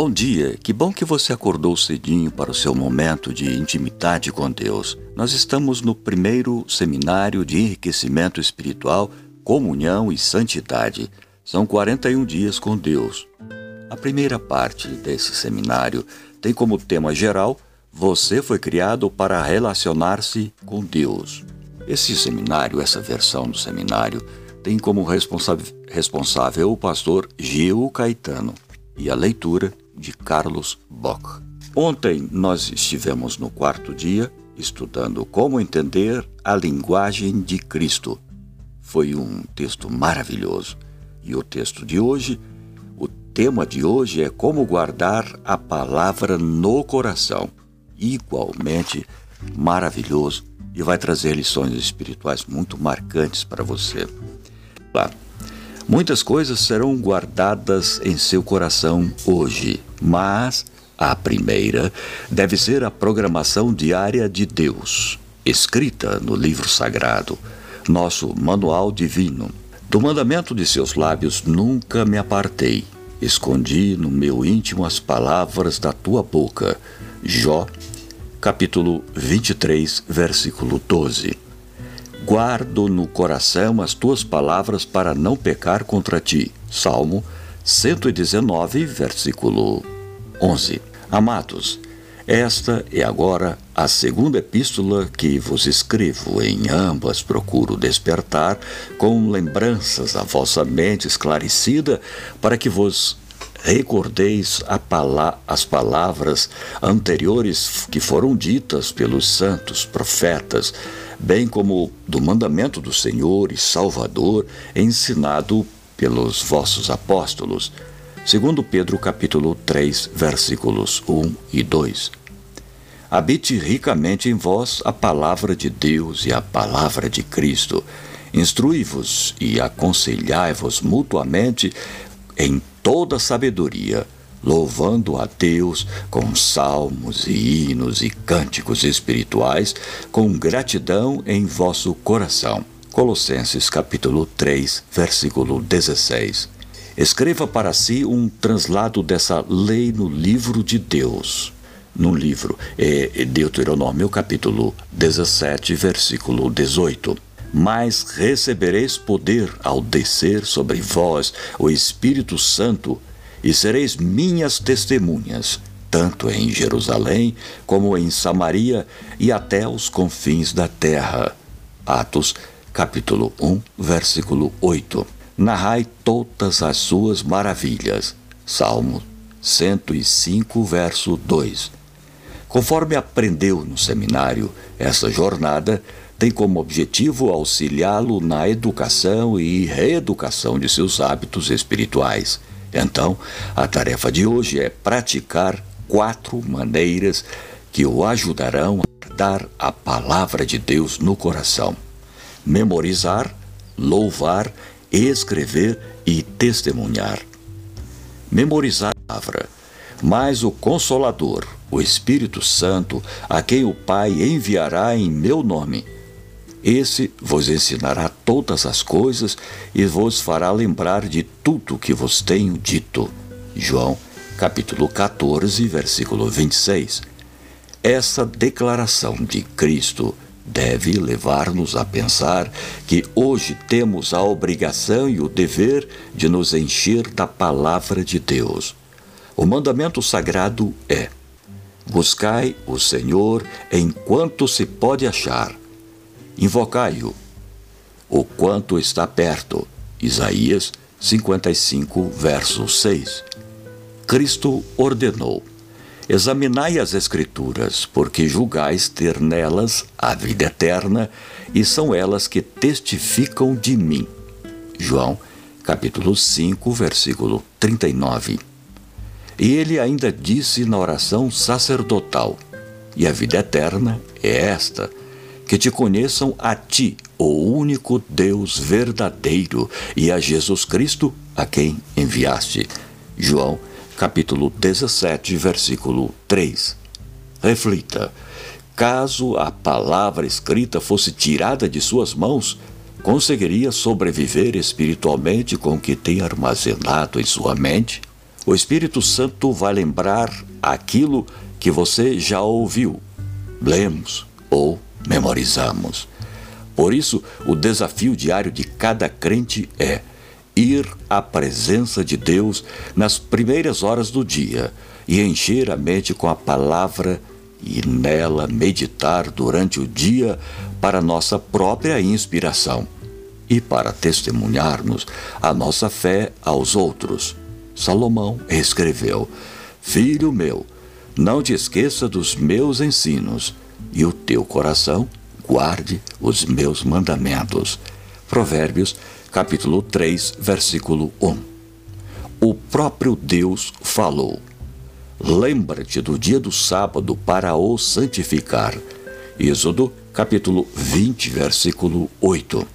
Bom dia, que bom que você acordou cedinho para o seu momento de intimidade com Deus. Nós estamos no primeiro seminário de enriquecimento espiritual, comunhão e santidade. São 41 dias com Deus. A primeira parte desse seminário tem como tema geral: Você foi criado para relacionar-se com Deus. Esse seminário, essa versão do seminário, tem como responsável o pastor Gil Caetano e a leitura de Carlos Bock. Ontem nós estivemos no quarto dia estudando como entender a linguagem de Cristo. Foi um texto maravilhoso. E o texto de hoje, o tema de hoje é como guardar a palavra no coração. Igualmente maravilhoso e vai trazer lições espirituais muito marcantes para você. Lá. Muitas coisas serão guardadas em seu coração hoje, mas a primeira deve ser a programação diária de Deus, escrita no livro sagrado, nosso manual divino. Do mandamento de seus lábios nunca me apartei. Escondi no meu íntimo as palavras da tua boca. Jó, capítulo 23, versículo 12. Guardo no coração as tuas palavras para não pecar contra ti. Salmo 119, versículo 11. Amados, esta é agora a segunda epístola que vos escrevo. Em ambas procuro despertar com lembranças a vossa mente esclarecida para que vos recordeis pala as palavras anteriores que foram ditas pelos santos profetas bem como do mandamento do Senhor e Salvador ensinado pelos vossos apóstolos. Segundo Pedro capítulo 3, versículos 1 e 2. Habite ricamente em vós a palavra de Deus e a palavra de Cristo. Instrui-vos e aconselhai-vos mutuamente em toda sabedoria louvando a Deus com salmos e hinos e cânticos espirituais, com gratidão em vosso coração. Colossenses capítulo 3, versículo 16. Escreva para si um translado dessa lei no livro de Deus. No livro é Deuteronômio capítulo 17, versículo 18 mas recebereis poder ao descer sobre vós o Espírito Santo e sereis minhas testemunhas, tanto em Jerusalém como em Samaria e até os confins da terra. Atos, capítulo 1, versículo 8. Narrai todas as suas maravilhas. Salmo 105, verso 2. Conforme aprendeu no seminário, essa jornada tem como objetivo auxiliá-lo na educação e reeducação de seus hábitos espirituais então, a tarefa de hoje é praticar quatro maneiras que o ajudarão a dar a palavra de Deus no coração: memorizar, louvar, escrever e testemunhar. Memorizar a palavra, mas o Consolador, o Espírito Santo, a quem o Pai enviará em meu nome esse vos ensinará todas as coisas e vos fará lembrar de tudo que vos tenho dito. João, capítulo 14, versículo 26. Essa declaração de Cristo deve levar-nos a pensar que hoje temos a obrigação e o dever de nos encher da palavra de Deus. O mandamento sagrado é: Buscai o Senhor enquanto se pode achar invocai-o, o quanto está perto. Isaías 55, verso 6. Cristo ordenou: Examinai as Escrituras, porque julgais ter nelas a vida eterna, e são elas que testificam de mim. João, capítulo 5, versículo 39. E ele ainda disse na oração sacerdotal: E a vida eterna é esta, que te conheçam a ti, o único Deus verdadeiro, e a Jesus Cristo, a quem enviaste. João, capítulo 17, versículo 3. Reflita: caso a palavra escrita fosse tirada de suas mãos, conseguiria sobreviver espiritualmente com o que tem armazenado em sua mente? O Espírito Santo vai lembrar aquilo que você já ouviu, lemos ou memorizamos. Por isso, o desafio diário de cada crente é ir à presença de Deus nas primeiras horas do dia e encher a mente com a palavra e nela meditar durante o dia para nossa própria inspiração e para testemunharmos a nossa fé aos outros. Salomão escreveu: Filho meu, não te esqueça dos meus ensinos, e o teu coração guarde os meus mandamentos. Provérbios, capítulo 3, versículo 1. O próprio Deus falou: Lembra-te do dia do sábado para o santificar. Êxodo, capítulo 20, versículo 8.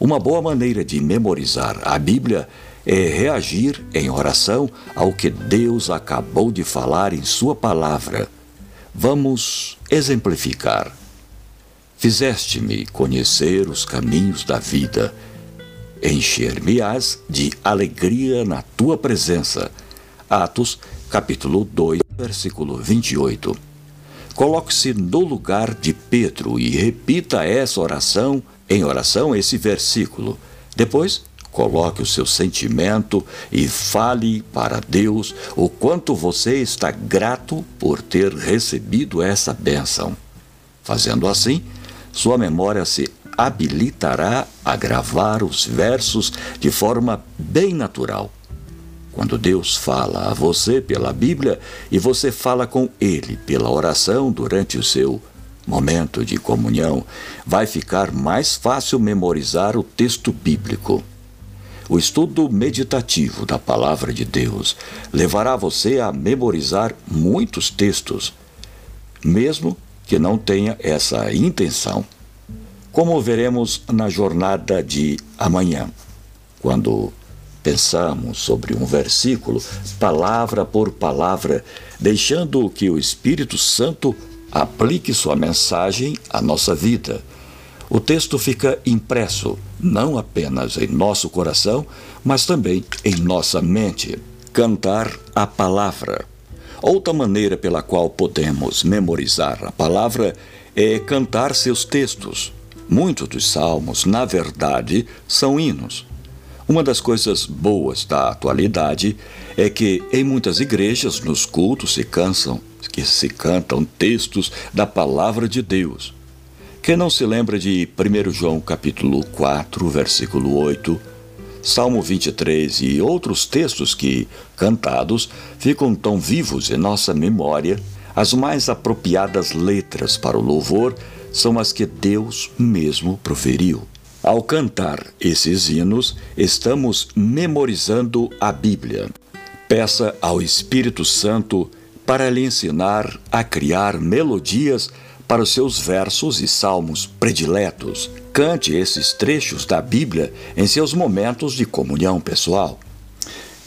Uma boa maneira de memorizar a Bíblia é reagir em oração ao que Deus acabou de falar em Sua palavra. Vamos exemplificar. Fizeste-me conhecer os caminhos da vida. Encher-me-ás de alegria na tua presença. Atos capítulo 2, versículo 28. Coloque-se no lugar de Pedro e repita essa oração, em oração, esse versículo. Depois, coloque o seu sentimento e fale para Deus o quanto você está grato por ter recebido essa bênção. Fazendo assim, sua memória se habilitará a gravar os versos de forma bem natural quando Deus fala a você pela Bíblia e você fala com Ele pela oração durante o seu momento de comunhão, vai ficar mais fácil memorizar o texto bíblico. O estudo meditativo da Palavra de Deus levará você a memorizar muitos textos, mesmo que não tenha essa intenção. Como veremos na jornada de amanhã, quando pensamos sobre um versículo, palavra por palavra, deixando que o Espírito Santo aplique sua mensagem à nossa vida. O texto fica impresso não apenas em nosso coração, mas também em nossa mente. Cantar a palavra. Outra maneira pela qual podemos memorizar a palavra é cantar seus textos. Muitos dos salmos, na verdade, são hinos. Uma das coisas boas da atualidade é que em muitas igrejas, nos cultos, se cansam, que se cantam textos da palavra de Deus. Quem não se lembra de 1 João capítulo 4, versículo 8, Salmo 23 e outros textos que, cantados, ficam tão vivos em nossa memória, as mais apropriadas letras para o louvor são as que Deus mesmo proferiu. Ao cantar esses hinos, estamos memorizando a Bíblia. Peça ao Espírito Santo para lhe ensinar a criar melodias para os seus versos e salmos prediletos. Cante esses trechos da Bíblia em seus momentos de comunhão pessoal.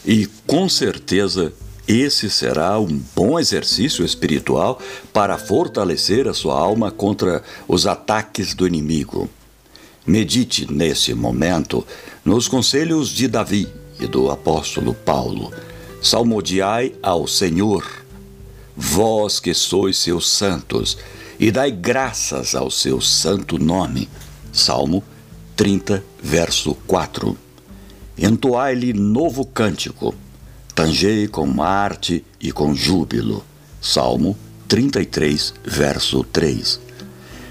E com certeza esse será um bom exercício espiritual para fortalecer a sua alma contra os ataques do inimigo. Medite nesse momento nos conselhos de Davi e do apóstolo Paulo. Salmodiai ao Senhor, vós que sois seus santos, e dai graças ao seu santo nome. Salmo 30, verso 4. Entoai-lhe novo cântico, tangei com arte e com júbilo. Salmo 33, verso 3.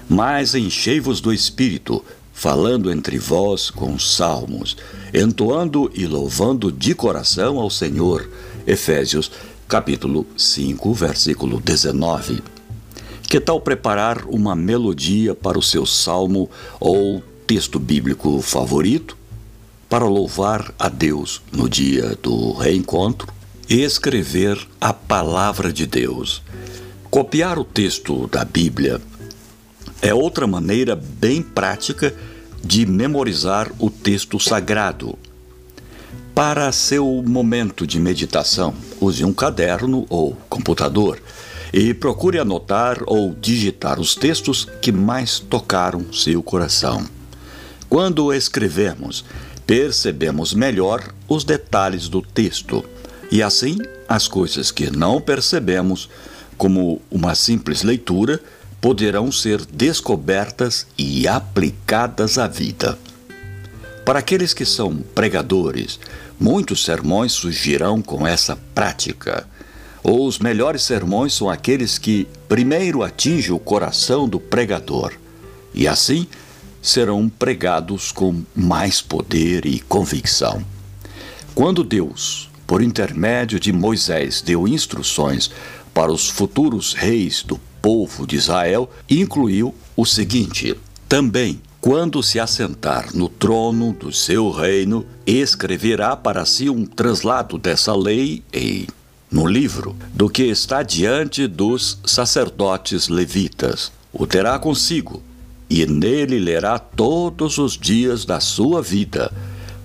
Mas enchei-vos do Espírito, falando entre vós com salmos, entoando e louvando de coração ao Senhor. Efésios, capítulo 5, versículo 19. Que tal preparar uma melodia para o seu salmo ou texto bíblico favorito? Para louvar a Deus no dia do reencontro? Escrever a palavra de Deus. Copiar o texto da Bíblia é outra maneira bem prática de memorizar o texto sagrado. Para seu momento de meditação, use um caderno ou computador e procure anotar ou digitar os textos que mais tocaram seu coração. Quando escrevemos, percebemos melhor os detalhes do texto E assim, as coisas que não percebemos, como uma simples leitura, poderão ser descobertas e aplicadas à vida. Para aqueles que são pregadores, muitos sermões surgirão com essa prática. Os melhores sermões são aqueles que primeiro atingem o coração do pregador e assim serão pregados com mais poder e convicção. Quando Deus, por intermédio de Moisés, deu instruções para os futuros reis do povo de Israel, incluiu o seguinte: também quando se assentar no trono do seu reino, escreverá para si um translado dessa lei em no livro do que está diante dos sacerdotes levitas. O terá consigo e nele lerá todos os dias da sua vida,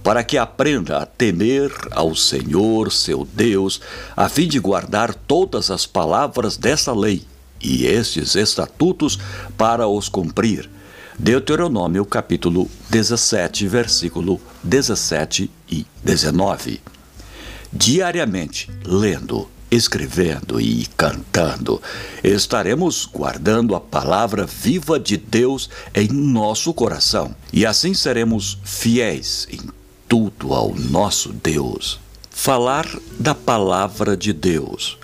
para que aprenda a temer ao Senhor seu Deus, a fim de guardar todas as palavras dessa lei e estes estatutos para os cumprir. Deuteronômio capítulo 17, versículo 17 e 19. Diariamente, lendo, escrevendo e cantando, estaremos guardando a palavra viva de Deus em nosso coração e assim seremos fiéis em tudo ao nosso Deus. Falar da palavra de Deus.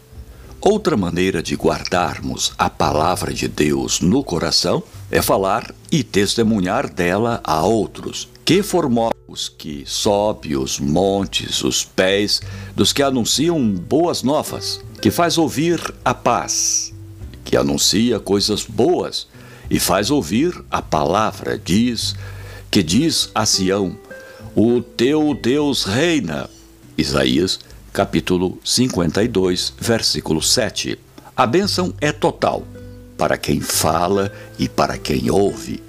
Outra maneira de guardarmos a palavra de Deus no coração é falar e testemunhar dela a outros, que formou os que sobe os montes, os pés dos que anunciam boas novas, que faz ouvir a paz, que anuncia coisas boas e faz ouvir a palavra, diz, que diz a Sião: O teu Deus reina. Isaías, capítulo 52, versículo 7. A bênção é total para quem fala e para quem ouve.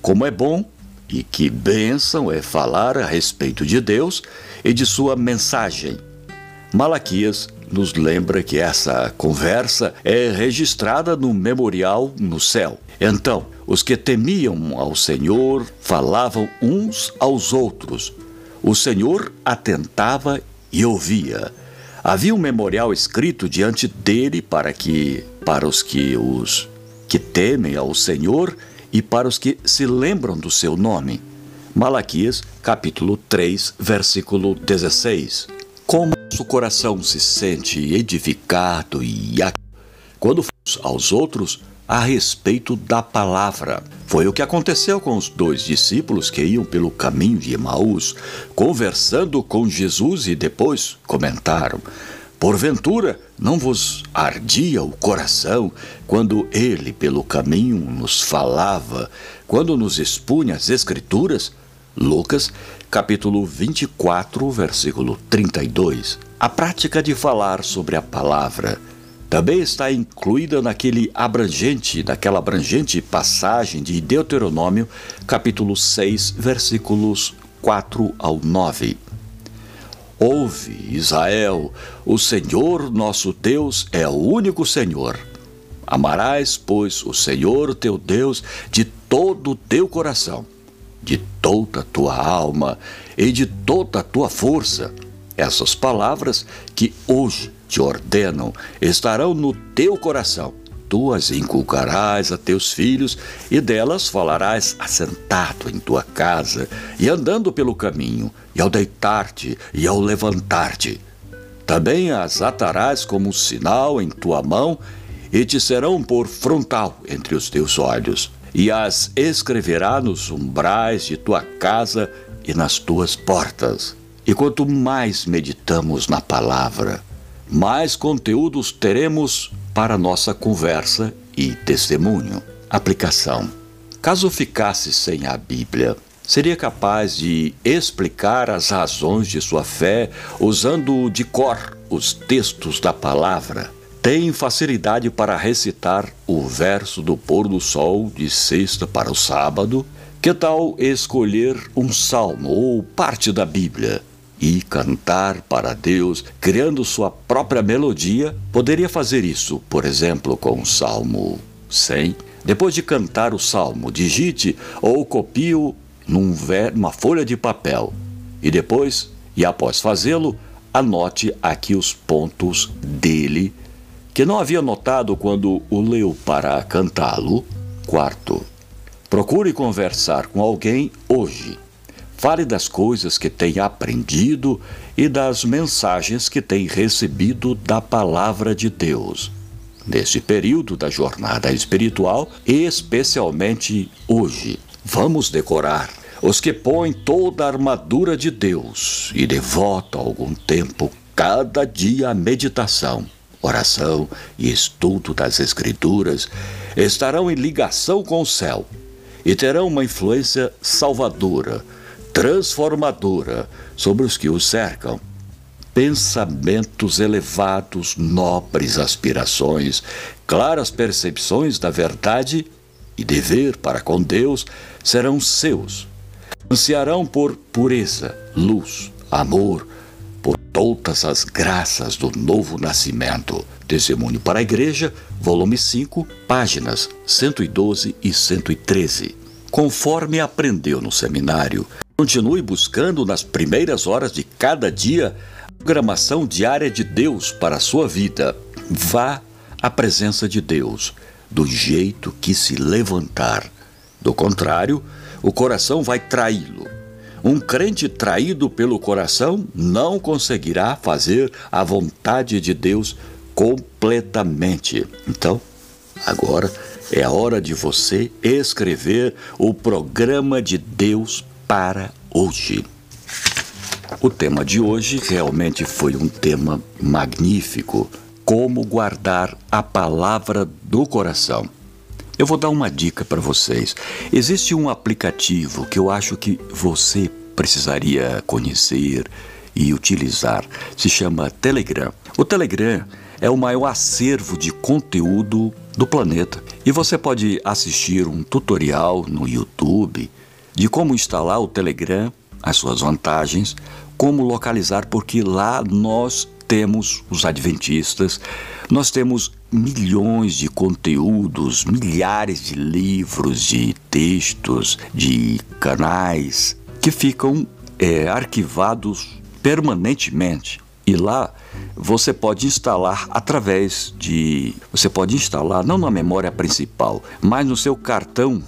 Como é bom e que bênção é falar a respeito de Deus e de sua mensagem. Malaquias nos lembra que essa conversa é registrada no memorial no céu. Então, os que temiam ao Senhor falavam uns aos outros. O Senhor atentava e ouvia. Havia um memorial escrito diante dele para que para os que os que temem ao Senhor e para os que se lembram do seu nome. Malaquias, capítulo 3, versículo 16. Como nosso coração se sente edificado e quando aos outros a respeito da palavra. Foi o que aconteceu com os dois discípulos que iam pelo caminho de Emaús, conversando com Jesus e depois comentaram: Porventura, não vos ardia o coração quando ele pelo caminho nos falava, quando nos expunha as Escrituras? Lucas, capítulo 24, versículo 32. A prática de falar sobre a palavra também está incluída naquele abrangente, naquela abrangente passagem de Deuteronômio, capítulo 6, versículos 4 ao 9. Ouve, Israel, o Senhor nosso Deus é o único Senhor. Amarás, pois, o Senhor teu Deus de todo o teu coração, de toda a tua alma e de toda a tua força. Essas palavras que hoje te ordenam estarão no teu coração tu as inculcarás a teus filhos, e delas falarás assentado em tua casa, e andando pelo caminho, e ao deitar-te e ao levantar-te. Também as atarás como sinal em tua mão, e te serão por frontal entre os teus olhos, e as escreverá nos umbrais de tua casa e nas tuas portas. E quanto mais meditamos na palavra, mais conteúdos teremos para nossa conversa e testemunho. Aplicação: Caso ficasse sem a Bíblia, seria capaz de explicar as razões de sua fé usando de cor os textos da palavra. Tem facilidade para recitar o verso do pôr do sol de sexta para o sábado? Que tal escolher um salmo ou parte da Bíblia? E cantar para Deus, criando sua própria melodia, poderia fazer isso, por exemplo, com o Salmo 100. Depois de cantar o salmo, digite ou copie-o numa folha de papel. E depois, e após fazê-lo, anote aqui os pontos dele que não havia notado quando o leu para cantá-lo. Quarto, procure conversar com alguém hoje. Fale das coisas que tem aprendido e das mensagens que tem recebido da palavra de Deus. Nesse período da jornada espiritual, especialmente hoje, vamos decorar os que põem toda a armadura de Deus e devotam algum tempo cada dia à meditação, oração e estudo das Escrituras estarão em ligação com o céu e terão uma influência salvadora, transformadora sobre os que os cercam. Pensamentos elevados, nobres aspirações, claras percepções da verdade e dever para com Deus serão seus ansiarão por pureza, luz, amor, por todas as graças do novo nascimento. Testemunho para a Igreja, volume 5, páginas 112 e 113. Conforme aprendeu no seminário, continue buscando nas primeiras horas de cada dia a programação diária de Deus para a sua vida. Vá à presença de Deus, do jeito que se levantar. Do contrário, o coração vai traí-lo. Um crente traído pelo coração não conseguirá fazer a vontade de Deus completamente. Então, agora é a hora de você escrever o programa de Deus para hoje. O tema de hoje realmente foi um tema magnífico: como guardar a palavra do coração. Eu vou dar uma dica para vocês. Existe um aplicativo que eu acho que você precisaria conhecer e utilizar. Se chama Telegram. O Telegram é o maior acervo de conteúdo do planeta. E você pode assistir um tutorial no YouTube de como instalar o Telegram, as suas vantagens, como localizar, porque lá nós temos os adventistas, nós temos milhões de conteúdos, milhares de livros, de textos, de canais que ficam é, arquivados permanentemente. E lá você pode instalar através de. Você pode instalar não na memória principal, mas no seu cartão,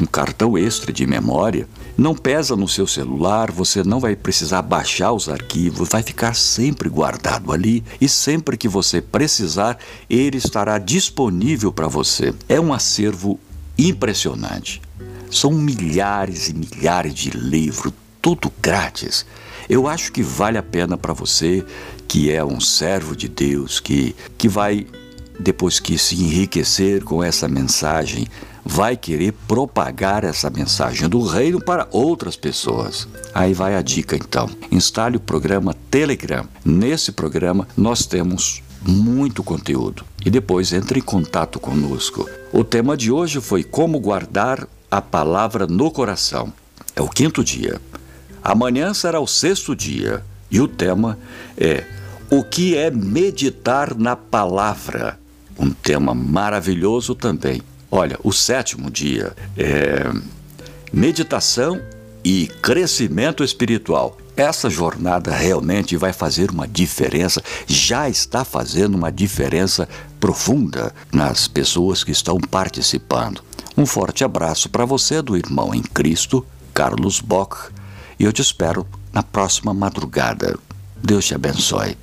um cartão extra de memória, não pesa no seu celular, você não vai precisar baixar os arquivos, vai ficar sempre guardado ali e sempre que você precisar, ele estará disponível para você. É um acervo impressionante. São milhares e milhares de livros, tudo grátis. Eu acho que vale a pena para você que é um servo de Deus, que, que vai, depois que se enriquecer com essa mensagem, vai querer propagar essa mensagem do reino para outras pessoas. Aí vai a dica então. Instale o programa Telegram. Nesse programa nós temos muito conteúdo. E depois entre em contato conosco. O tema de hoje foi como guardar a palavra no coração. É o quinto dia. Amanhã será o sexto dia. E o tema é o que é meditar na palavra. Um tema maravilhoso também. Olha, o sétimo dia é meditação e crescimento espiritual. Essa jornada realmente vai fazer uma diferença, já está fazendo uma diferença profunda nas pessoas que estão participando. Um forte abraço para você do irmão em Cristo, Carlos Bock, e eu te espero na próxima madrugada. Deus te abençoe.